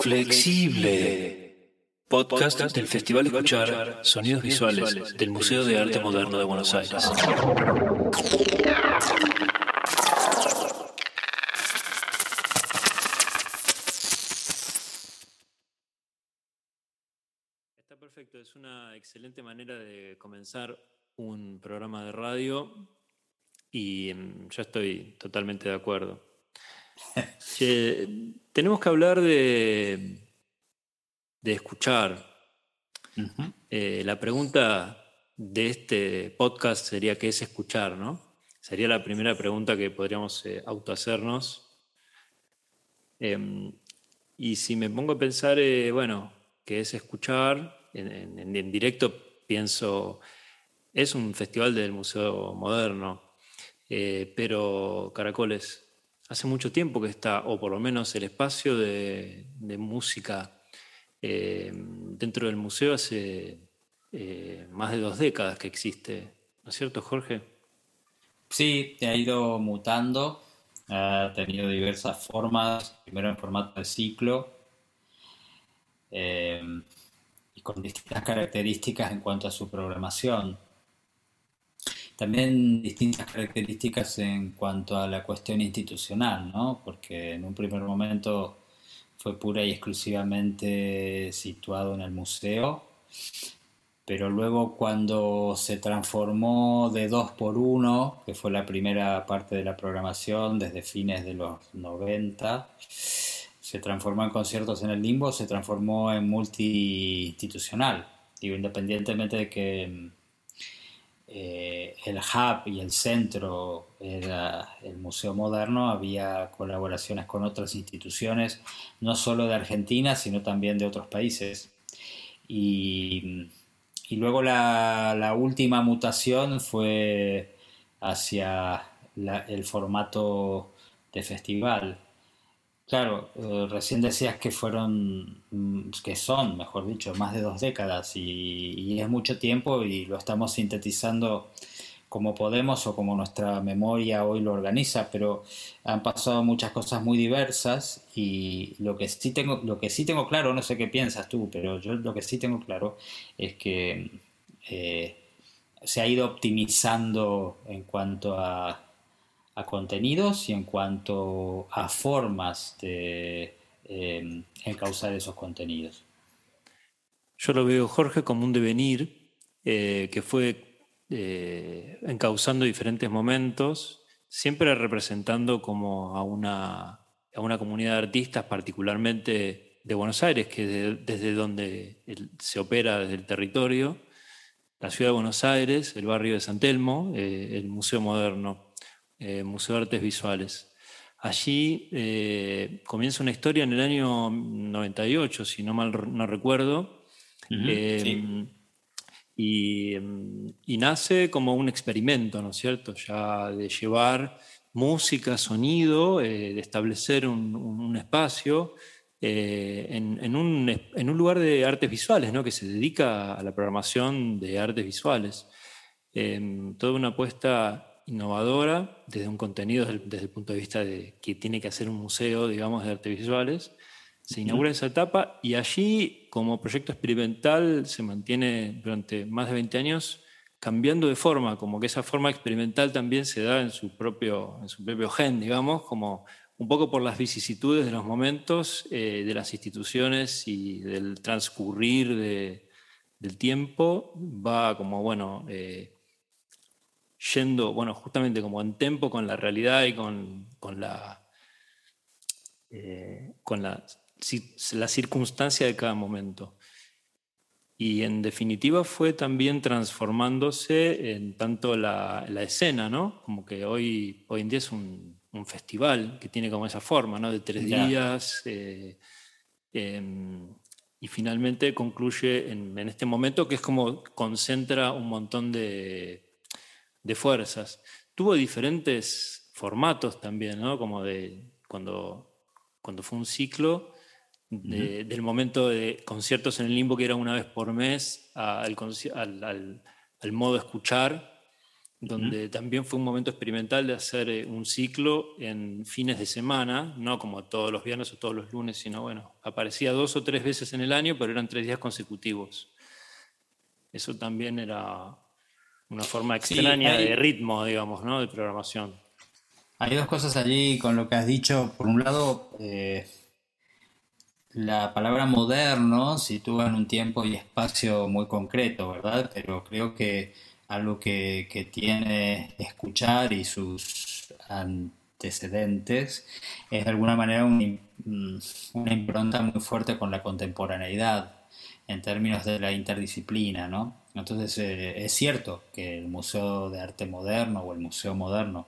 Flexible. Podcast del Festival Escuchar Sonidos Visuales del Museo de Arte Moderno de Buenos Aires. Está perfecto, es una excelente manera de comenzar un programa de radio y mm, yo estoy totalmente de acuerdo. Che, tenemos que hablar de, de escuchar. Eh, la pregunta de este podcast sería ¿qué es escuchar? ¿no? Sería la primera pregunta que podríamos eh, autohacernos. Em, y si me pongo a pensar, eh, bueno, ¿qué es escuchar? En, en- en directo pienso, es un festival del Museo Moderno, eh, pero Caracoles, hace mucho tiempo que está, o por lo menos el espacio de, música eh, dentro del museo hace eh, más de dos décadas que existe, ¿no es cierto, Jorge? Sí, ha ido mutando, ha tenido diversas formas, primero en formato de ciclo eh, y con distintas características en cuanto a su programación. También distintas características en cuanto a la cuestión institucional, ¿no? Porque en un primer momento fue pura y exclusivamente situado en el museo, pero luego cuando se transformó de dos por uno, que fue la primera parte de la programación desde fines de los 90, se transformó en conciertos en el limbo, se transformó en multi-institucional. Independientemente de que eh, el hub y el centro era el Museo Moderno, había colaboraciones con otras instituciones, no solo de Argentina, sino también de otros países. Y, luego la, última mutación fue hacia el formato de festival. Claro, eh, recién decías que fueron, mm, que son, mejor dicho, más de dos décadas y, es mucho tiempo y lo estamos sintetizando como podemos o como nuestra memoria hoy lo organiza, pero han pasado muchas cosas muy diversas y lo que sí tengo, lo que sí tengo claro, no sé qué piensas tú, pero yo lo que sí tengo claro es que eh, se ha ido optimizando en cuanto a a contenidos y en cuanto a formas de eh, encauzar esos contenidos. Yo lo veo, Jorge, como un devenir eh, que fue eh, encauzando diferentes momentos, siempre representando como a una, a una comunidad de artistas, particularmente de Buenos Aires, que de- desde donde se opera desde el territorio, la ciudad de Buenos Aires, el barrio de San Telmo, eh, el Museo Moderno, eh, Museo de Artes Visuales. Allí eh, comienza una historia en el año 98, si no mal no recuerdo, eh, sí. y, y nace como un experimento, ¿no es cierto? Ya de llevar música, sonido, de establecer un, espacio eh, en, en un, es- en un lugar de artes visuales, ¿no? Que se dedica a la programación de artes visuales. Eh, toda una apuesta innovadora desde un contenido, desde el, desde el punto de vista de que tiene que hacer un museo, digamos, de artes visuales. Se inaugura esa etapa y allí, como proyecto experimental, se mantiene durante más de 20 años cambiando de forma, como que esa forma experimental también se da en su propio, en su propio gen, digamos, como un poco por las vicisitudes de los momentos, eh, de las instituciones y del transcurrir de- del tiempo, va como, bueno, eh, yendo, bueno, justamente como en tempo con la realidad y con, con la, eh, con la, la circunstancia de cada momento. Y en definitiva fue también transformándose en tanto la, la escena, ¿no? Como que hoy, hoy en día es un, un festival que tiene como esa forma, ¿no? De tres días. eh, em, y finalmente concluye en, en este momento que es como concentra un montón de, de fuerzas. Tuvo diferentes formatos también, ¿no? Como de cuando, cuando fue un ciclo, de- del momento de conciertos en el limbo, que era una vez por mes, a- al, conci- al- al- al modo escuchar, donde también fue un momento experimental de hacer eh, un ciclo en fines de semana, no como todos los viernes o todos los lunes, sino bueno, aparecía dos o tres veces en el año, pero eran tres días consecutivos. Eso también era una forma extraña de ritmo, digamos, ¿no? de programación. Hay dos cosas allí con lo que has dicho. Por un lado, eh, la palabra moderno sitúa en un tiempo y espacio muy concreto, ¿verdad? Pero creo que algo que, tiene escuchar y sus antecedentes es de alguna manera mm, una impronta muy fuerte con la contemporaneidad en términos de la interdisciplina, ¿no? Entonces eh, es cierto que el Museo de Arte Moderno o el Museo Moderno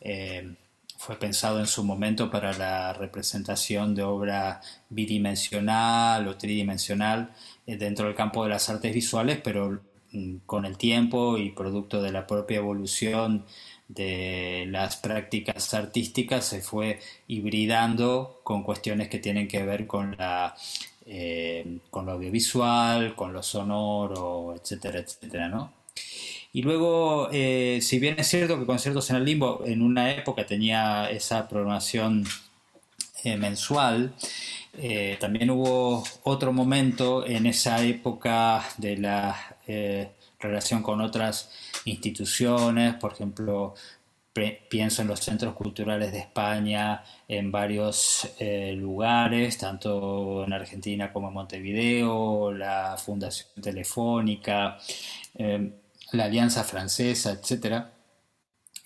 eh, fue pensado en su momento para la representación de obra bidimensional o tridimensional eh, dentro del campo de las artes visuales, pero Mm, con el tiempo y producto de la propia evolución de las prácticas artísticas se fue hibridando con cuestiones que tienen que ver con la eh, con lo audiovisual, con lo sonoro, etcétera, etcétera, ¿no? Y luego, eh, si bien es cierto que Conciertos en el Limbo en una época tenía esa programación eh, mensual, también hubo otro momento en esa época de la relación con otras instituciones, por ejemplo, pienso en los centros culturales de España, en varios eh, lugares, tanto en Argentina como en Montevideo, la Fundación Telefónica, em, la Alianza Francesa, etcétera,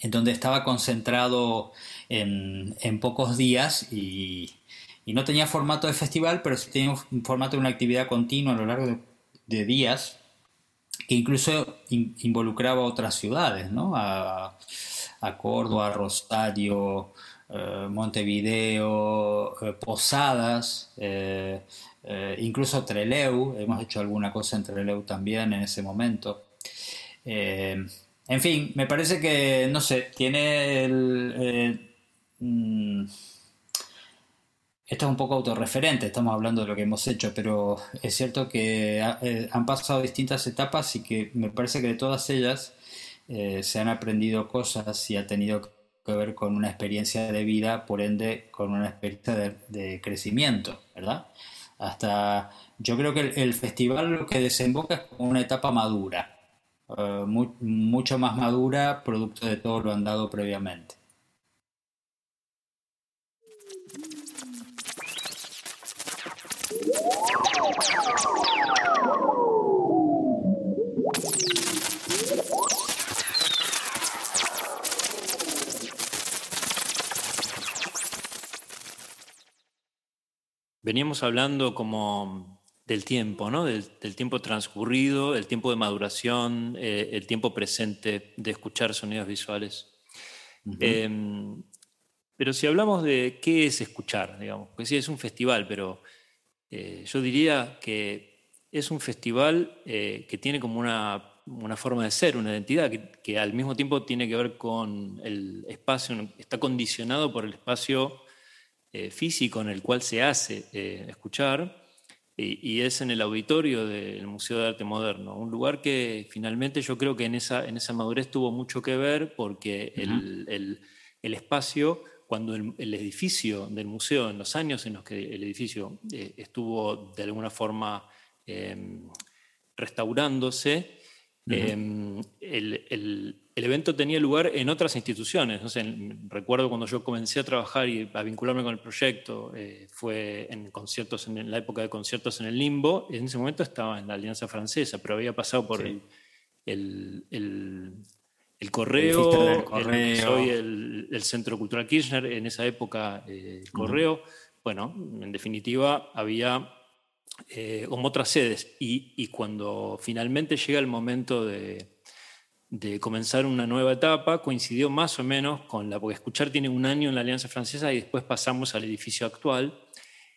en donde estaba concentrado en, pocos días y, no tenía formato de festival, pero sí tenía un formato de una actividad continua a lo largo de días que incluso involucraba a otras ciudades, ¿no? Córdoba, Rosario, eh, Montevideo, eh, Posadas, eh, incluso Treleu, hemos hecho alguna cosa en Treleu también en ese momento. en fin, me parece que, no sé, tiene el... Mm, esto es un poco autorreferente, estamos hablando de lo que hemos hecho, pero es cierto que han pasado distintas etapas y que me parece que de todas ellas eh, se han aprendido cosas y ha tenido que ver con una experiencia de vida, por ende con una experiencia de, crecimiento, ¿verdad? Hasta yo creo que el, festival lo que desemboca es como una etapa madura, eh, mucho más madura, producto de todo lo andado previamente. Veníamos hablando como del tiempo, ¿no? Del, tiempo transcurrido, el tiempo de maduración, eh, el tiempo presente de escuchar sonidos visuales. Em, pero si hablamos de qué es escuchar, digamos, pues sí, es un festival, pero eh, yo diría que es un festival eh, que tiene como una, forma de ser, una identidad, que, al mismo tiempo tiene que ver con el espacio, está condicionado por el espacio eh, físico en el cual se hace escuchar, y, es en el auditorio del Museo de Arte Moderno, un lugar que finalmente yo creo que en esa, en esa madurez tuvo mucho que ver porque el, el espacio cuando el, edificio del museo, en los años en los que el edificio eh, estuvo de alguna forma em, restaurándose, em, el, evento tenía lugar en otras instituciones. recuerdo cuando yo comencé a trabajar y a vincularme con el proyecto, eh, fue en conciertos, en la época de conciertos en el Limbo, en ese momento estaba en la Alianza Francesa, pero había pasado por el, el correo, soy el, Centro Cultural Kirchner, en esa época eh, el correo. Bueno, en definitiva, había eh, como otras sedes. Y, cuando finalmente llega el momento de, comenzar una nueva etapa, coincidió más o menos con la, porque escuchar tiene un año en la Alianza Francesa y después pasamos al edificio actual.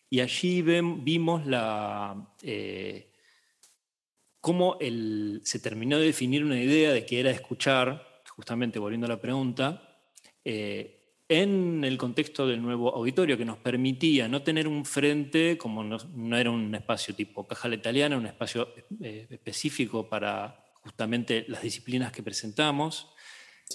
Y allí vimos la, eh, cómo se terminó de definir una idea de que era escuchar justamente volviendo a la pregunta, eh, en el contexto del nuevo auditorio que nos permitía no tener un frente, como no, era un espacio tipo caja italiana, un espacio eh, específico para justamente las disciplinas que presentamos,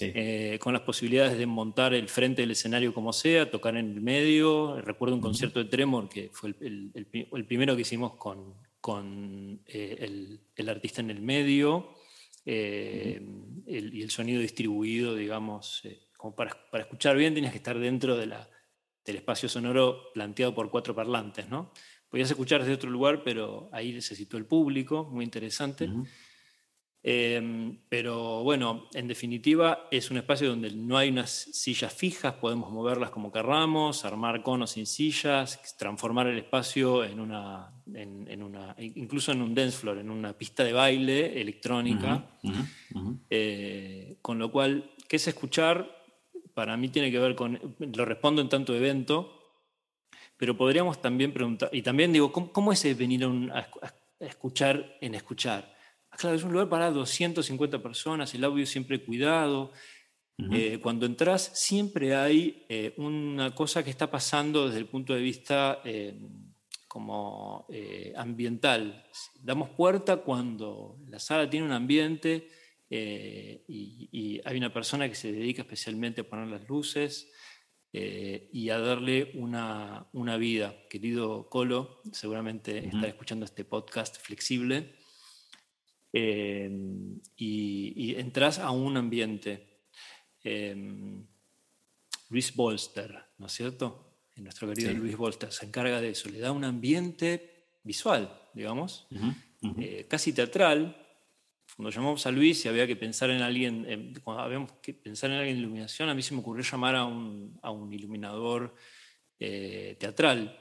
eh, con las posibilidades de montar el frente del escenario como sea, tocar en el medio. Recuerdo un concierto de Tremor, que fue el, primero que hicimos con, con eh, el, artista en el medio eh, y el sonido distribuido, digamos, como para, para, escuchar bien tenías que estar dentro de la, del espacio sonoro planteado por cuatro parlantes, ¿no? Podías escuchar desde otro lugar, pero ahí se situó el público, muy interesante. Em, pero bueno, en definitiva es un espacio donde no hay unas sillas fijas, podemos moverlas como querramos, armar conos sin sillas, transformar el espacio en una, en, una incluso en un dance floor, en una pista de baile electrónica. Eh, con lo cual, ¿qué es escuchar? Para mí tiene que ver con, lo respondo en tanto evento, pero podríamos también preguntar, y también digo, ¿cómo, es venir a escuchar en escuchar? Claro, es un lugar para 250 personas, el audio siempre cuidado. Eh, cuando entras siempre hay eh, una cosa que está pasando desde el punto de vista eh, como ambiental. Damos puerta cuando la sala tiene un ambiente y, hay una persona que se dedica especialmente a poner las luces y a darle una, una, vida. Querido Colo, seguramente está escuchando este podcast flexible. Em, y, entras a un ambiente. Em, Luis Bolster, ¿no es cierto? nuestro querido Luis Bolster se encarga de eso, le da un ambiente visual, digamos, eh, casi teatral. Cuando llamamos a Luis y había que pensar en alguien, cuando habíamos que pensar en alguien de iluminación, a mí se me ocurrió llamar a un, a un iluminador eh, teatral.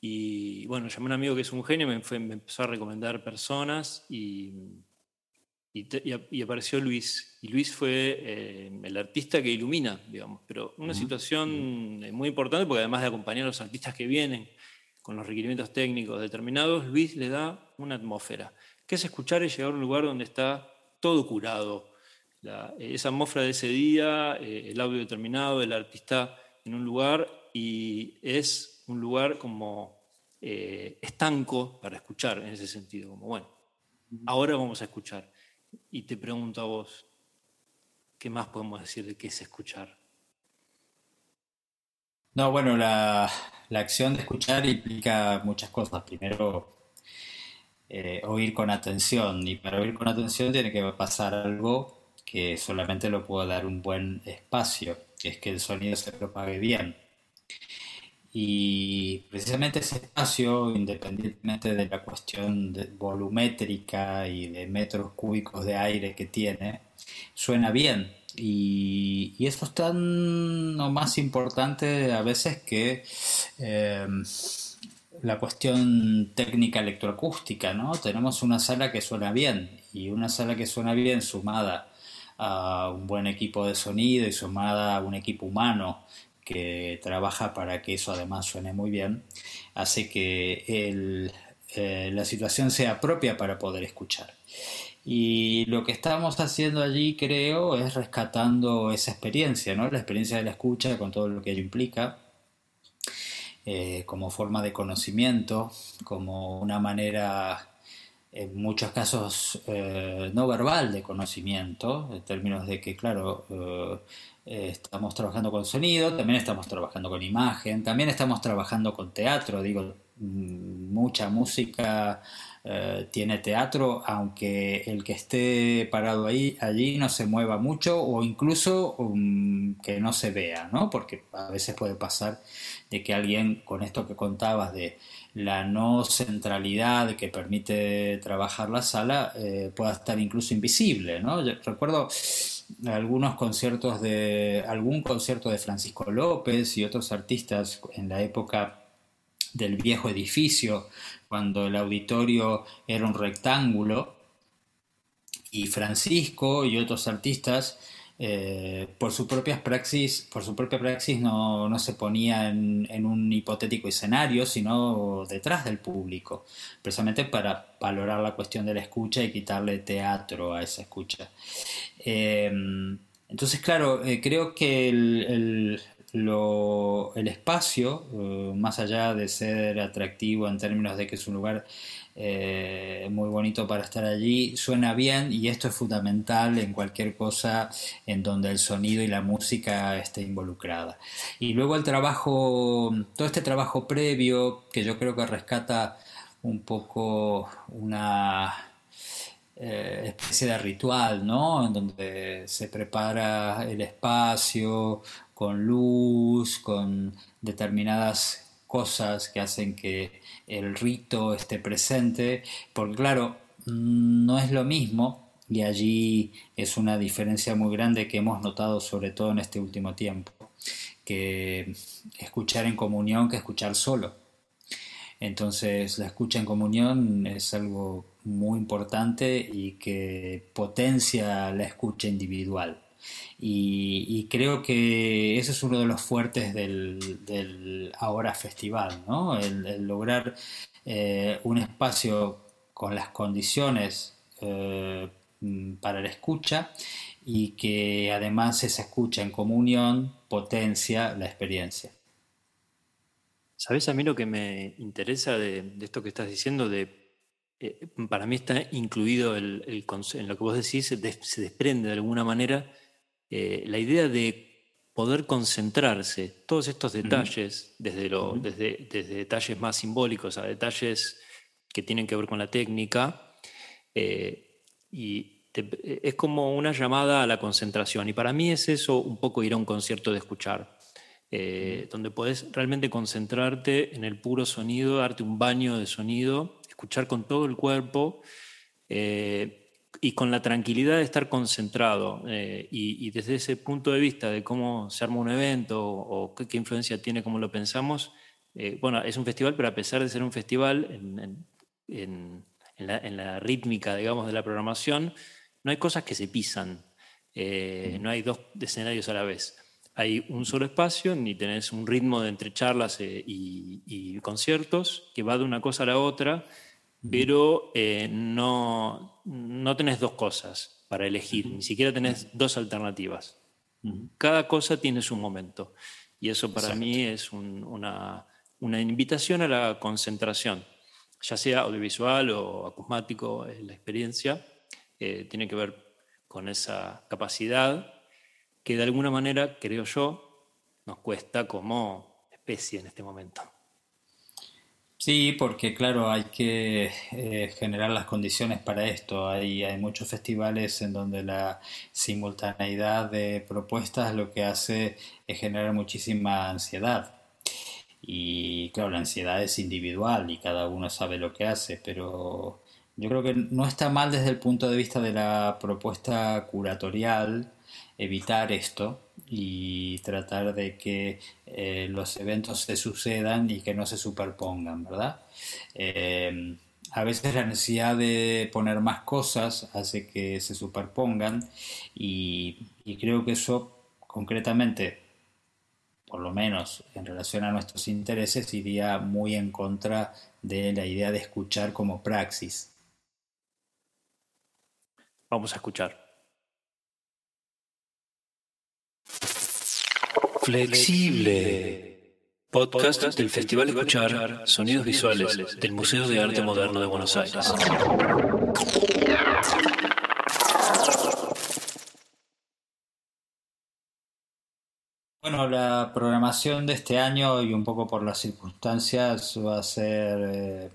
Y bueno, llamé a un amigo que es un genio, me, me empezó a recomendar personas y, y, apareció Luis. Y Luis fue eh, el artista que ilumina, digamos. Pero una situación eh, muy importante porque además de acompañar a los artistas que vienen con los requerimientos técnicos determinados, Luis le da una atmósfera. Que es escuchar y llegar a un lugar donde está todo curado. esa atmósfera de ese día, eh, el audio determinado, el artista en un lugar y es un lugar como estanco para escuchar en ese sentido. Como bueno, ahora vamos a escuchar. Y te pregunto a vos, ¿qué más podemos decir de qué es escuchar? No, bueno, la, acción de escuchar implica muchas cosas. Primero, eh, oír con atención. Y para oír con atención tiene que pasar algo que solamente lo puede dar un buen espacio, que es que el sonido se propague bien. Y precisamente ese espacio, independientemente de la cuestión volumétrica y de metros cúbicos de aire que tiene, suena bien. Y, eso es tan o más importante a veces que em, la cuestión técnica electroacústica, ¿no? Tenemos una sala que suena bien y una sala que suena bien sumada a un buen equipo de sonido y sumada a un equipo humano que trabaja para que eso además suene muy bien, hace que eh, la situación sea propia para poder escuchar. Y lo que estamos haciendo allí, creo, es rescatando esa experiencia, ¿no? La experiencia de la escucha con todo lo que ello implica, eh, como forma de conocimiento, como una manera, en muchos casos, eh, no verbal de conocimiento, en términos de que, claro, estamos trabajando con sonido, también estamos trabajando con imagen, también estamos trabajando con teatro, digo, mm, mucha música eh, tiene teatro, aunque el que esté parado ahí, allí no se mueva mucho o incluso um, que no se vea, ¿no? Porque a veces puede pasar de que alguien, con esto que contabas de la no centralidad que permite trabajar la sala, eh, pueda estar incluso invisible, ¿no? recuerdo algunos conciertos de algún concierto de Francisco López y otros artistas en la época del viejo edificio cuando el auditorio era un rectángulo y Francisco y otros artistas eh, por su propia praxis, por su propia praxis no, se ponía en, un hipotético escenario, sino detrás del público, precisamente para valorar la cuestión de la escucha y quitarle teatro a esa escucha. Eh, entonces, claro, eh, creo que lo, el espacio, eh, más allá de ser atractivo en términos de que es un lugar eh, muy bonito para estar allí, suena bien y esto es fundamental en cualquier cosa en donde el sonido y la música esté involucrada. Y luego el trabajo, todo este trabajo previo que yo creo que rescata un poco una eh, especie de ritual, ¿no? En donde se prepara el espacio con luz, con determinadas cosas que hacen que el rito esté presente, porque claro, no es lo mismo y allí es una diferencia muy grande que hemos notado sobre todo en este último tiempo, que escuchar en comunión que escuchar solo. Entonces la escucha en comunión es algo muy importante y que potencia la escucha individual. Y, creo que ese es uno de los fuertes del, ahora festival, ¿no? el, lograr eh, un espacio con las condiciones eh, para la escucha y que además esa escucha en comunión potencia la experiencia. ¿Sabes a mí lo que me interesa de, esto que estás diciendo? De, eh, para mí está incluido el, en lo que vos decís, se desprende de alguna manera eh, la idea de poder concentrarse, todos estos detalles, desde, lo, desde, desde, detalles más simbólicos a detalles que tienen que ver con la técnica, eh, y es como una llamada a la concentración. Y para mí es eso un poco ir a un concierto de escuchar, eh, donde puedes realmente concentrarte en el puro sonido, darte un baño de sonido, escuchar con todo el cuerpo y con la tranquilidad de estar concentrado eh, y, desde ese punto de vista de cómo se arma un evento o, qué, influencia tiene, cómo lo pensamos, eh, bueno, es un festival, pero a pesar de ser un festival en, en, la, rítmica, digamos, de la programación, no hay cosas que se pisan, eh, no hay dos escenarios a la vez. Hay un solo espacio, ni tenés un ritmo de entre charlas y, y conciertos que va de una cosa a la otra pero eh, no, no tenés dos cosas para elegir, ni siquiera tenés dos alternativas. Cada cosa tiene su momento. Y eso para mí es una, una, invitación a la concentración, ya sea audiovisual o acusmático, la experiencia eh, tiene que ver con esa capacidad que de alguna manera, creo yo, nos cuesta como especie en este momento. Sí, porque claro, hay que eh, generar las condiciones para esto. Hay, hay muchos festivales en donde la simultaneidad de propuestas lo que hace es generar muchísima ansiedad. Y claro, la ansiedad es individual y cada uno sabe lo que hace, pero yo creo que no está mal desde el punto de vista de la propuesta curatorial evitar esto y tratar de que eh, los eventos se sucedan y que no se superpongan, ¿verdad? Eh, a veces la necesidad de poner más cosas hace que se superpongan y, creo que eso concretamente, por lo menos en relación a nuestros intereses, iría muy en contra de la idea de escuchar como praxis. Vamos a escuchar. Flexible. Podcast del Festival Escuchar Sonidos Visuales del Museo de Arte Moderno de Buenos Aires. Bueno, la programación de este año y un poco por las circunstancias va a ser eh,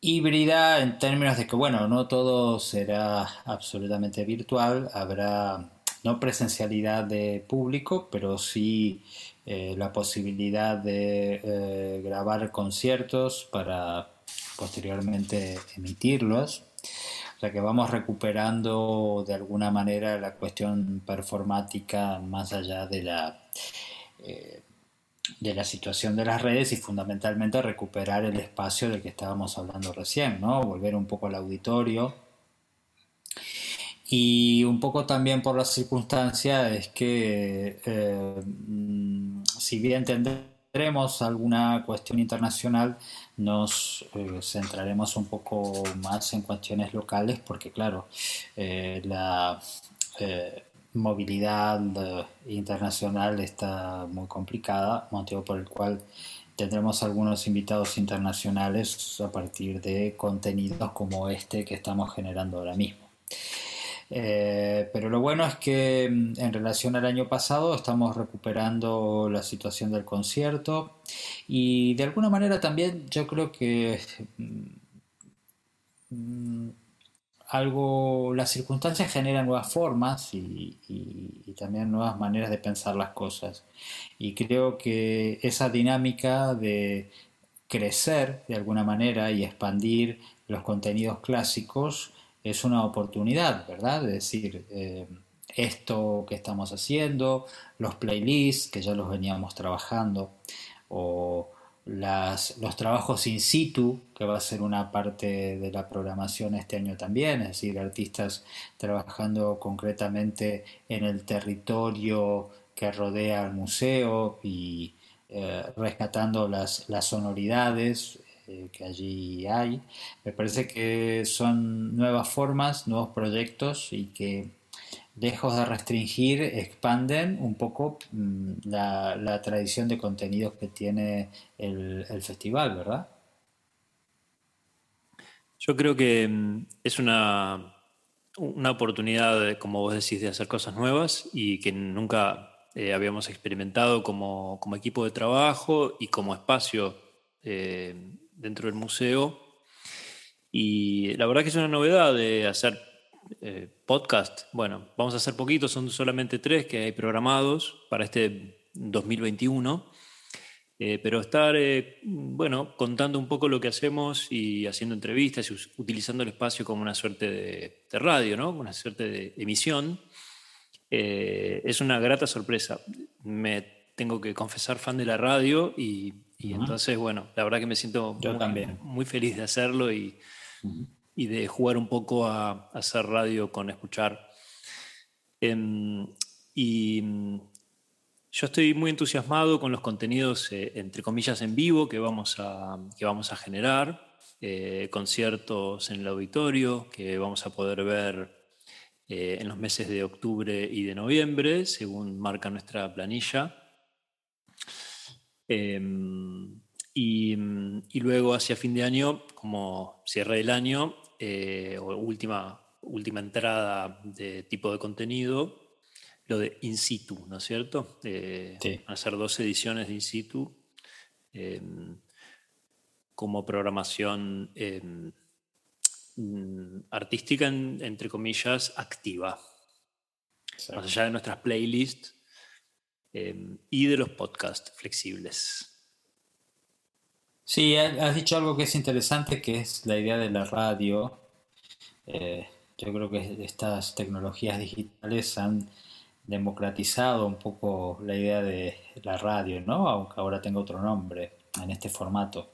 híbrida en términos de que, bueno, no todo será absolutamente virtual, habrá no presencialidad de público, pero sí eh, la posibilidad de eh, grabar conciertos para posteriormente emitirlos. O sea que vamos recuperando de alguna manera la cuestión performática más allá de la, eh, de la situación de las redes y fundamentalmente recuperar el espacio del que estábamos hablando recién, ¿no? Volver un poco al auditorio y un poco también por la circunstancia es que eh, mm, si bien tendremos alguna cuestión internacional, nos eh, centraremos un poco más en cuestiones locales porque claro, eh, la movilidad internacional está muy complicada, motivo por el cual tendremos algunos invitados internacionales a partir de contenidos como este que estamos generando ahora mismo. Eh, pero lo bueno es que mm, en relación al año pasado estamos recuperando la situación del concierto y de alguna manera también yo creo que mm, algo, las circunstancias generan nuevas formas y, también nuevas maneras de pensar las cosas. Y creo que esa dinámica de crecer de alguna manera y expandir los contenidos clásicos es una oportunidad, ¿verdad? Es decir, eh, esto que estamos haciendo, los playlists que ya los veníamos trabajando, o las, los trabajos in situ, que va a ser una parte de la programación este año también, es decir, artistas trabajando concretamente en el territorio que rodea el museo y eh, rescatando las, las sonoridades eh, que allí hay. Me parece que son nuevas formas, nuevos proyectos y que lejos de restringir, expanden un poco mm, la, tradición de contenidos que tiene el, festival, ¿verdad? Yo creo que mm, es una, una oportunidad, como vos decís, de hacer cosas nuevas y que nunca eh, habíamos experimentado como, equipo de trabajo y como espacio eh, dentro del museo. Y la verdad que es una novedad de hacer eh, podcast, bueno, vamos a hacer poquitos, son solamente tres que hay programados para este 2021. Eh, pero estar, eh, bueno, contando un poco lo que hacemos y haciendo entrevistas y utilizando el espacio como una suerte de, radio, ¿no? Una suerte de emisión, es una grata sorpresa. Me tengo que confesar fan de la radio y, entonces, bueno, la verdad que me siento Yo muy, también. muy feliz de hacerlo y, y de jugar un poco a, hacer radio con escuchar. Em, y mm, yo estoy muy entusiasmado con los contenidos, eh, entre comillas, en vivo que vamos a, que vamos a generar, eh, conciertos en el auditorio que vamos a poder ver eh, en los meses de octubre y de noviembre, según marca nuestra planilla. Em, y, mm, y, luego hacia fin de año, como cierre del año, eh, o última, última entrada de tipo de contenido, lo de in situ, ¿no es cierto? Eh, Van a ser dos ediciones de in situ em, como programación em, mm, artística, entre comillas, activa. Más allá de nuestras playlists em, y de los podcasts flexibles. Sí, has dicho algo que es interesante, que es la idea de la radio. Eh, yo creo que estas tecnologías digitales han democratizado un poco la idea de la radio, ¿no? Aunque ahora tenga otro nombre en este formato.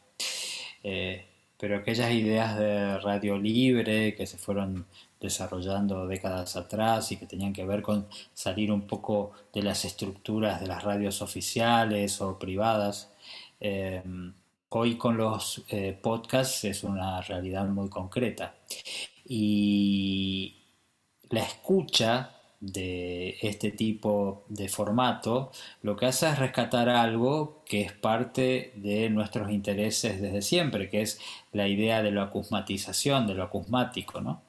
Eh, pero aquellas ideas de radio libre que se fueron desarrollando décadas atrás y que tenían que ver con salir un poco de las estructuras de las radios oficiales o privadas, eh, hoy con los eh, podcasts es una realidad muy concreta. Y la escucha de este tipo de formato lo que hace es rescatar algo que es parte de nuestros intereses desde siempre, que es la idea de la acusmatización, de lo acusmático. ¿no?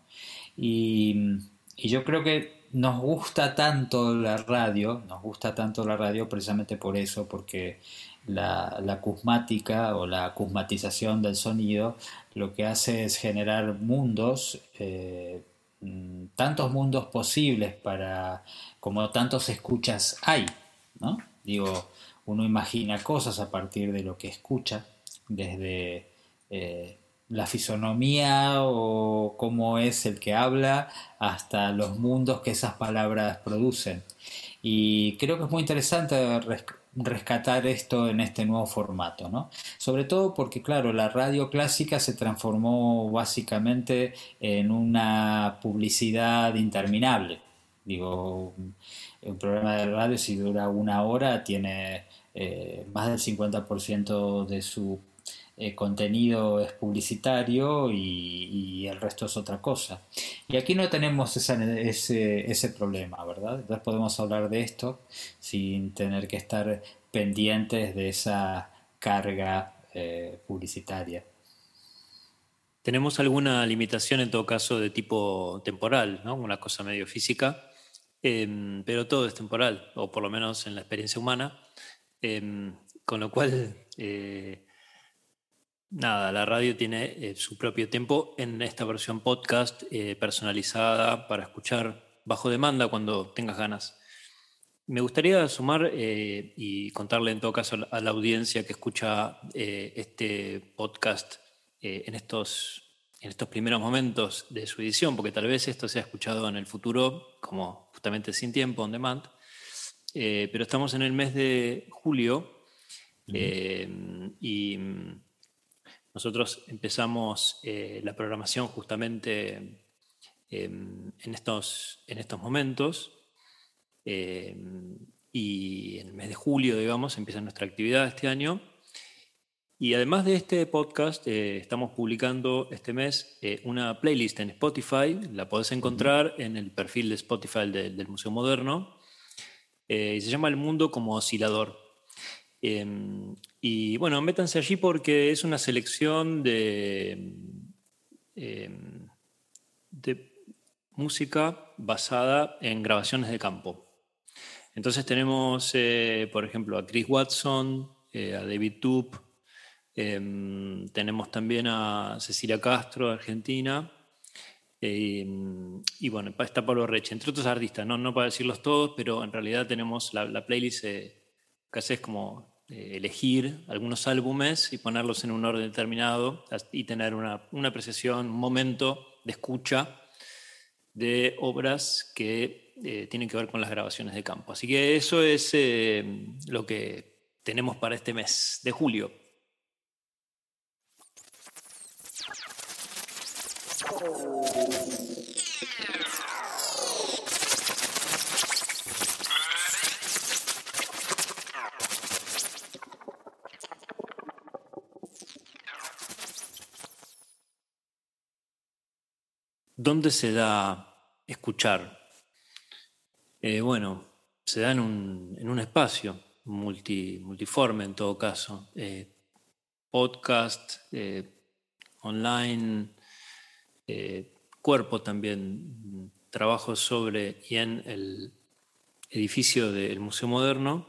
Y, yo creo que nos gusta tanto la radio, nos gusta tanto la radio precisamente por eso, porque la, la o la cusmatización del sonido lo que hace es generar mundos, eh, mm, tantos mundos posibles para como tantos escuchas hay, ¿no? Digo, uno imagina cosas a partir de lo que escucha, desde eh, la fisonomía o cómo es el que habla, hasta los mundos que esas palabras producen. Y creo que es muy interesante rescatar esto en este nuevo formato, ¿no? Sobre todo porque, claro, la radio clásica se transformó básicamente en una publicidad interminable. Digo, un programa de radio si dura una hora tiene eh, más del 50% de su eh, contenido es publicitario y, el resto es otra cosa. Y aquí no tenemos ese, ese problema, ¿verdad? Entonces podemos hablar de esto sin tener que estar pendientes de esa carga eh, publicitaria. Tenemos alguna limitación en todo caso de tipo temporal, ¿no? una cosa medio física, em, pero todo es temporal, o por lo menos en la experiencia humana, em, con lo cual, eh, nada, la radio tiene eh, su propio tiempo en esta versión podcast personalizada para escuchar bajo demanda cuando tengas ganas. Me gustaría sumar eh, y contarle en todo caso a la audiencia que escucha eh, este podcast eh, en, estos, en estos primeros momentos de su edición, porque tal vez esto sea escuchado en el futuro como justamente sin tiempo, on demand, pero estamos en el mes de julio y nosotros empezamos la programación justamente en, estos, en estos momentos. Eh, y en el mes de julio, digamos, empieza nuestra actividad este año. Y además de este podcast, eh, estamos publicando este mes eh, una playlist en Spotify. La podés encontrar en el perfil de Spotify del Museo Moderno. y se llama El Mundo como Oscilador. Em, y bueno, métanse allí porque es una selección de, em, de música basada en grabaciones de campo. Entonces tenemos, eh, por ejemplo, a Chris Watson, eh, a David Toop, em, tenemos también a Cecilia Castro, Argentina, em, y bueno, está Pablo Reche, entre otros artistas, no, no para decirlos todos, pero en realidad tenemos la, playlist eh, hace es como elegir algunos álbumes y ponerlos en un orden determinado y tener una, una apreciación, un momento de escucha de obras que eh, tienen que ver con las grabaciones de campo. Así que eso es eh, lo que tenemos para este mes de julio. ¿Dónde se da escuchar eh, bueno, se da en un, espacio multiforme en todo caso. Eh, podcast, eh, online, cuerpo también. Trabajo sobre y en el edificio del Museo Moderno.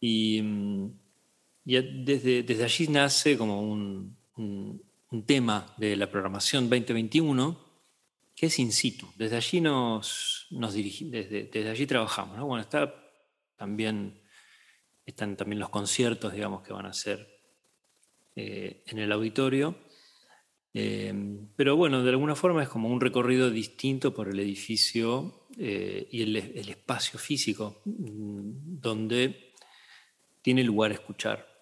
Y, mm, desde, desde, allí nace como un, un tema de la programación 2021 que es in situ. Desde allí nos, nos dirigimos, desde, allí trabajamos. Bueno, está también, están también los conciertos, digamos, que van a ser eh, en el auditorio. Eh, pero bueno, de alguna forma es como un recorrido distinto por el edificio eh, y el, el, espacio físico mm, donde tiene lugar escuchar.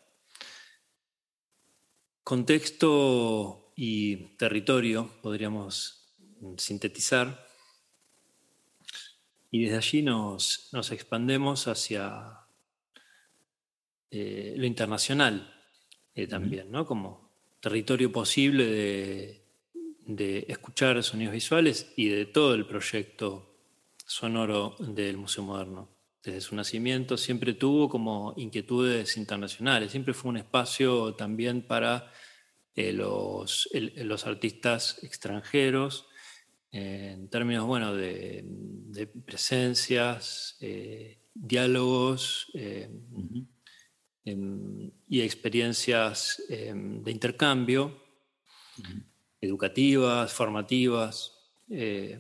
Contexto y territorio, podríamos sintetizar. Y desde allí nos, nos expandemos hacia eh, lo internacional eh, también, ¿no? Como territorio posible de, de, escuchar sonidos visuales y de todo el proyecto sonoro del Museo Moderno. Desde su nacimiento siempre tuvo como inquietudes internacionales, siempre fue un espacio también para eh, los, los artistas extranjeros en términos bueno, de, presencias, eh, diálogos eh, em, y experiencias em, de intercambio, educativas, formativas. Eh,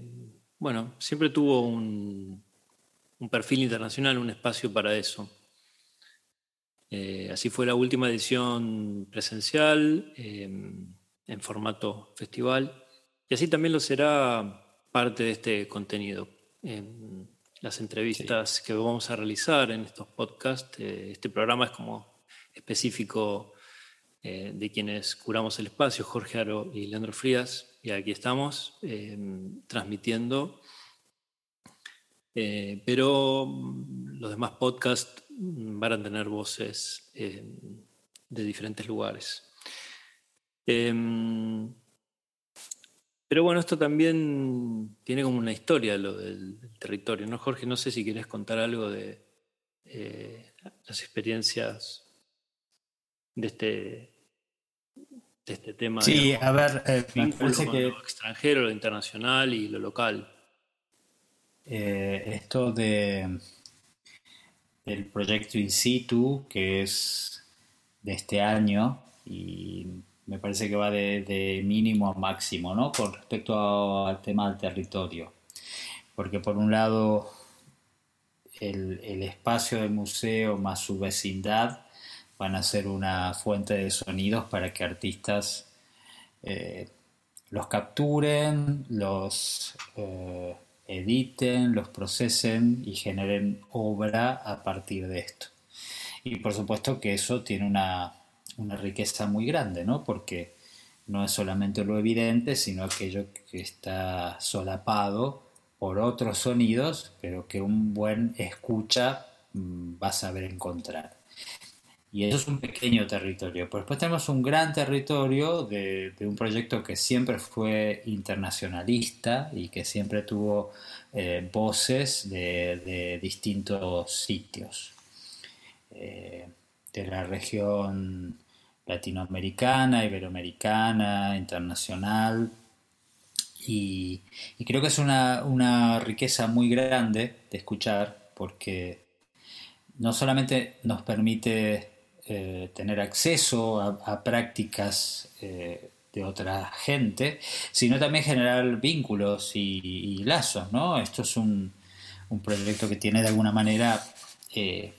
bueno, siempre tuvo un, un, perfil internacional, un espacio para eso. así fue la última edición presencial em, en formato festival. Y así también lo será parte de este contenido. En las entrevistas que vamos a realizar en estos podcasts, eh, este programa es como específico eh, de quienes curamos el espacio, Jorge Aro y Leandro Frías, y aquí estamos transmitiendo. Eh, pero los demás podcasts van a tener voces em, de diferentes lugares. Em, pero bueno, esto también tiene como una historia lo del, territorio, ¿no? Jorge, no sé si quieres contar algo de eh, las experiencias de este, de este tema. Sí, a ver, eh, me parece que... Lo extranjero, lo internacional y lo local. Eh, esto de el proyecto in situ, que es de este año, y me parece que va de, mínimo a máximo, ¿no? Con respecto al tema del territorio. Porque por un lado, el, espacio del museo más su vecindad van a ser una fuente de sonidos para que artistas eh, los capturen, los eh, editen, los procesen y generen obra a partir de esto. Y por supuesto que eso tiene una, riqueza muy grande, ¿no? Porque no es solamente lo evidente, sino aquello que está solapado por otros sonidos, pero que un buen escucha mm, va a saber encontrar. Y eso es un pequeño territorio. Pero después tenemos un gran territorio de, un proyecto que siempre fue internacionalista y que siempre tuvo eh, voces de, distintos sitios. Eh, de la región latinoamericana, iberoamericana, internacional. Y, creo que es una riqueza muy grande de escuchar porque no solamente nos permite eh, tener acceso a, prácticas eh, de otra gente, sino también generar vínculos y, lazos, ¿no? Esto es un, proyecto que tiene de alguna manera, eh,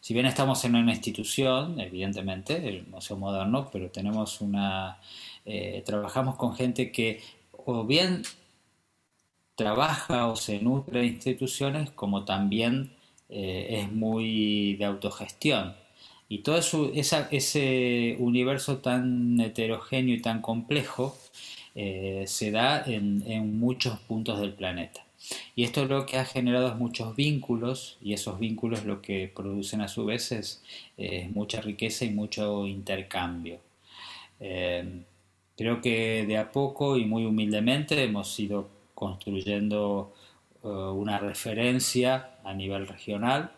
si bien estamos en una institución, evidentemente, el Museo Moderno, pero tenemos una, trabajamos con gente que o bien trabaja o se nutre de instituciones, como también eh, es muy de autogestión. Y todo ese universo tan heterogéneo y tan complejo eh, se da en, muchos puntos del planeta. Y esto lo que ha generado muchos vínculos y esos vínculos lo que producen a su vez es, mucha riqueza y mucho intercambio. Eh, creo que de a poco y muy humildemente hemos ido construyendo una referencia a nivel regional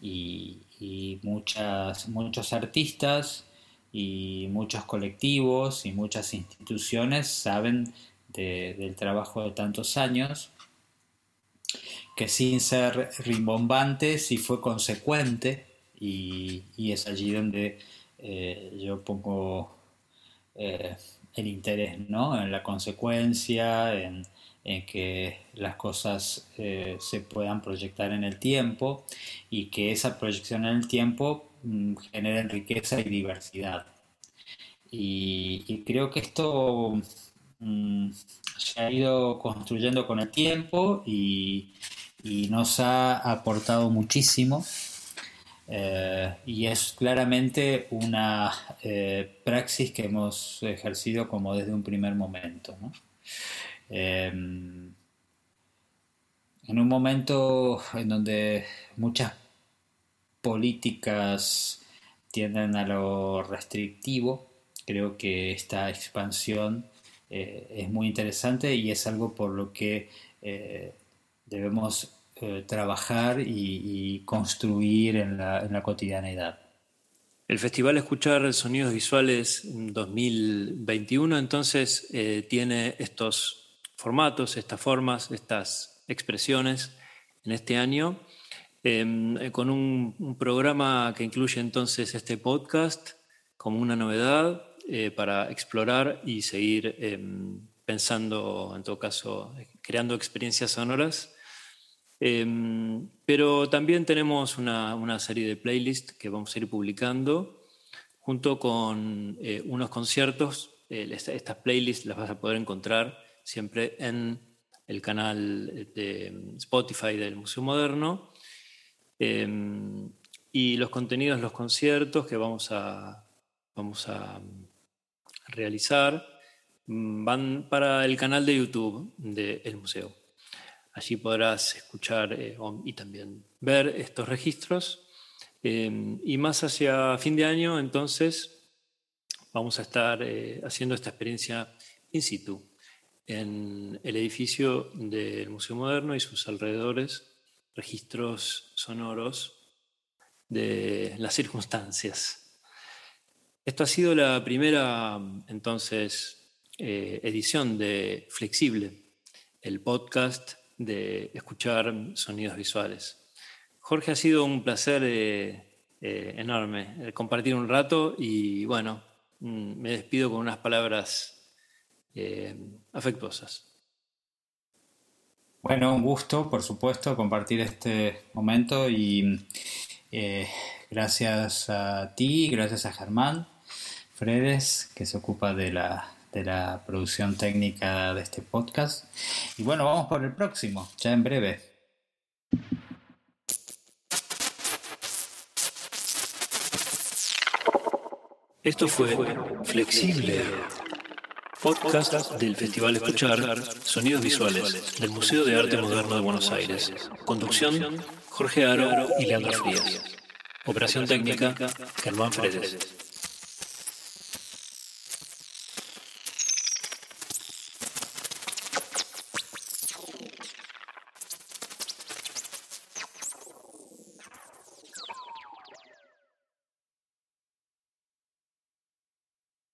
y, muchas, muchos artistas y muchos colectivos y muchas instituciones saben del trabajo de tantos años que sin ser rimbombante sí fue consecuente y, es allí donde eh, yo pongo eh, el interés ¿no? en la consecuencia, en, en que las cosas eh, se puedan proyectar en el tiempo y que esa proyección en el tiempo mm, genere riqueza y diversidad. Y, creo que esto mm, se ha ido construyendo con el tiempo y, nos ha aportado muchísimo. Eh, y es claramente una eh, praxis que hemos ejercido como desde un primer momento. ¿no? Em, en un momento en donde muchas políticas tienden a lo restrictivo, creo que esta expansión eh, es muy interesante y es algo por lo que eh, debemos eh, trabajar y, construir en la, en la cotidianeidad. El Festival Escuchar Sonidos Visuales 2021 entonces tiene estos formatos, estas formas, estas expresiones en este año, em, eh, con un, programa que incluye entonces este podcast como una novedad eh, para explorar y seguir em, pensando, en todo caso, creando experiencias sonoras. Em, pero también tenemos una, serie de playlists que vamos a ir publicando junto con eh, unos conciertos. estas playlists las vas a poder encontrar siempre en el canal de Spotify del Museo Moderno. Em, y los contenidos, los conciertos que vamos a, vamos a realizar mm, van para el canal de YouTube del museo. Allí podrás escuchar eh, y también ver estos registros Eh, y más hacia fin de año, entonces, vamos a estar eh, haciendo esta experiencia in situ en el edificio del Museo Moderno y sus alrededores, registros sonoros de las circunstancias. Esto ha sido la primera, entonces, eh, edición de Flexible, el podcast de escuchar sonidos visuales. Jorge, ha sido un placer eh, eh, enorme compartir un rato y bueno, mm, me despido con unas palabras afectuosas. Bueno, un gusto, por supuesto, compartir este momento y eh, gracias a ti, gracias a Germán Fredes, que se ocupa de la, de la producción técnica de este podcast. Y bueno, vamos por el próximo, ya en breve. Esto fue Flexible, podcast del Festival Escuchar Sonidos Visuales del Museo de Arte Moderno de Buenos Aires. Conducción Jorge Aro y Leandro Frías. Operación técnica, Germán Fredes.